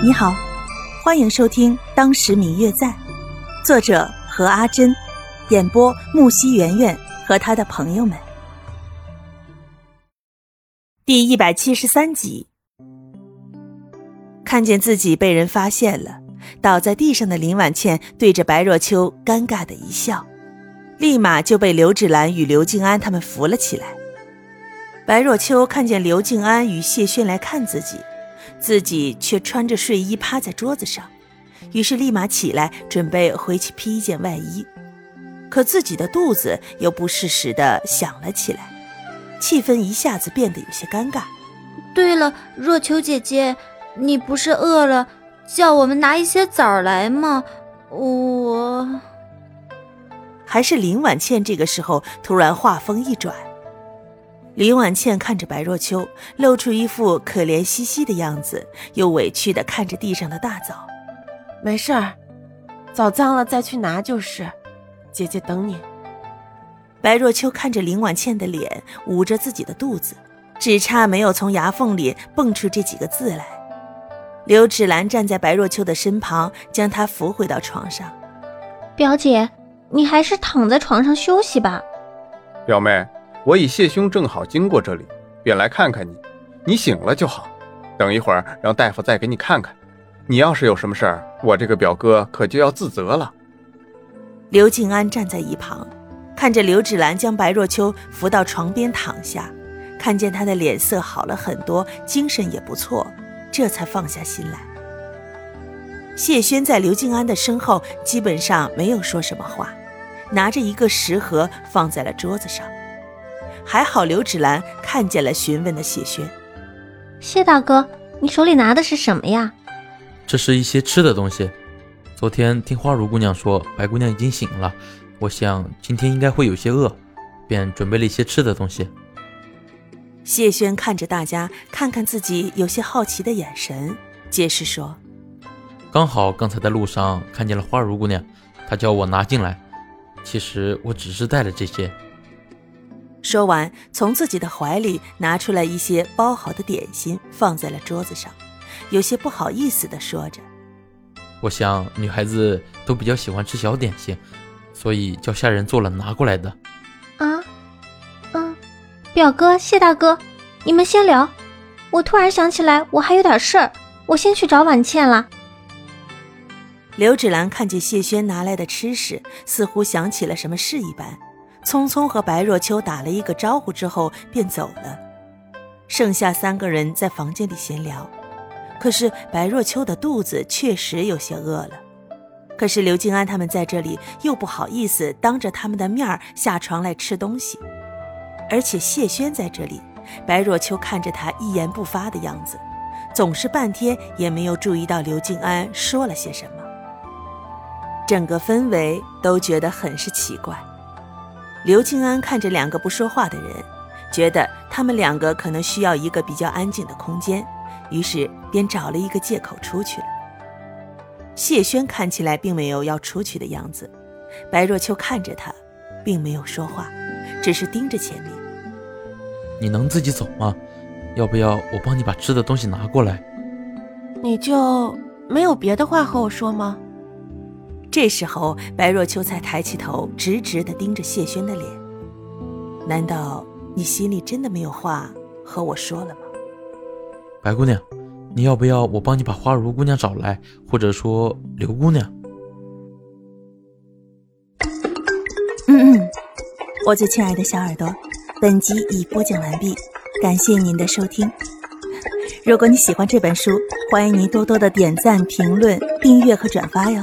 你好，欢迎收听《当时明月在》，作者何阿珍，演播木西圆圆和他的朋友们。第一百七十三集，看见自己被人发现了，倒在地上的林婉倩对着白若秋尴尬的一笑，立马就被刘芷兰与刘静安他们扶了起来。白若秋看见刘静安与谢轩来看自己。自己却穿着睡衣趴在桌子上，于是立马起来准备回去披一件外衣，可自己的肚子又不适时的响了起来，气氛一下子变得有些尴尬。对了，若秋姐姐，你不是饿了，叫我们拿一些枣来吗？我……还是林婉倩这个时候突然话锋一转。林婉倩看着白若秋，露出一副可怜兮兮的样子，又委屈的看着地上的大枣。没事儿，枣脏了再去拿就是。姐姐等你。白若秋看着林婉倩的脸，捂着自己的肚子，只差没有从牙缝里蹦出这几个字来。刘芷兰站在白若秋的身旁，将她扶回到床上。表姐，你还是躺在床上休息吧。表妹。我以谢兄正好经过这里，便来看看你。你醒了就好，等一会儿让大夫再给你看看。你要是有什么事儿，我这个表哥可就要自责了。刘静安站在一旁，看着刘芷兰将白若秋扶到床边躺下，看见她的脸色好了很多，精神也不错，这才放下心来。谢轩在刘静安的身后，基本上没有说什么话，拿着一个食盒放在了桌子上。还好，刘芷兰看见了，询问的谢轩：“谢大哥，你手里拿的是什么呀？”“这是一些吃的东西。昨天听花如姑娘说，白姑娘已经醒了，我想今天应该会有些饿，便准备了一些吃的东西。”谢轩看着大家，看看自己有些好奇的眼神，解释说：“刚好刚才在路上看见了花如姑娘，她叫我拿进来。其实我只是带了这些。”说完，从自己的怀里拿出来一些包好的点心，放在了桌子上，有些不好意思的说着：“我想女孩子都比较喜欢吃小点心，所以叫下人做了拿过来的。”啊，嗯，表哥、谢大哥，你们先聊，我突然想起来我还有点事儿，我先去找婉倩了。刘芷兰看见谢轩拿来的吃食，似乎想起了什么事一般。匆匆和白若秋打了一个招呼之后便走了，剩下三个人在房间里闲聊。可是白若秋的肚子确实有些饿了，可是刘静安他们在这里又不好意思当着他们的面下床来吃东西，而且谢轩在这里，白若秋看着他一言不发的样子，总是半天也没有注意到刘静安说了些什么，整个氛围都觉得很是奇怪。刘静安看着两个不说话的人，觉得他们两个可能需要一个比较安静的空间，于是便找了一个借口出去了。谢轩看起来并没有要出去的样子，白若秋看着他，并没有说话，只是盯着前面。你能自己走吗？要不要我帮你把吃的东西拿过来？你就没有别的话和我说吗？这时候，白若秋才抬起头，直直的盯着谢轩的脸。难道你心里真的没有话和我说了吗？白姑娘，你要不要我帮你把花如姑娘找来，或者说刘姑娘？嗯嗯，我最亲爱的小耳朵，本集已播讲完毕，感谢您的收听。如果你喜欢这本书，欢迎您多多的点赞、评论、订阅和转发哟。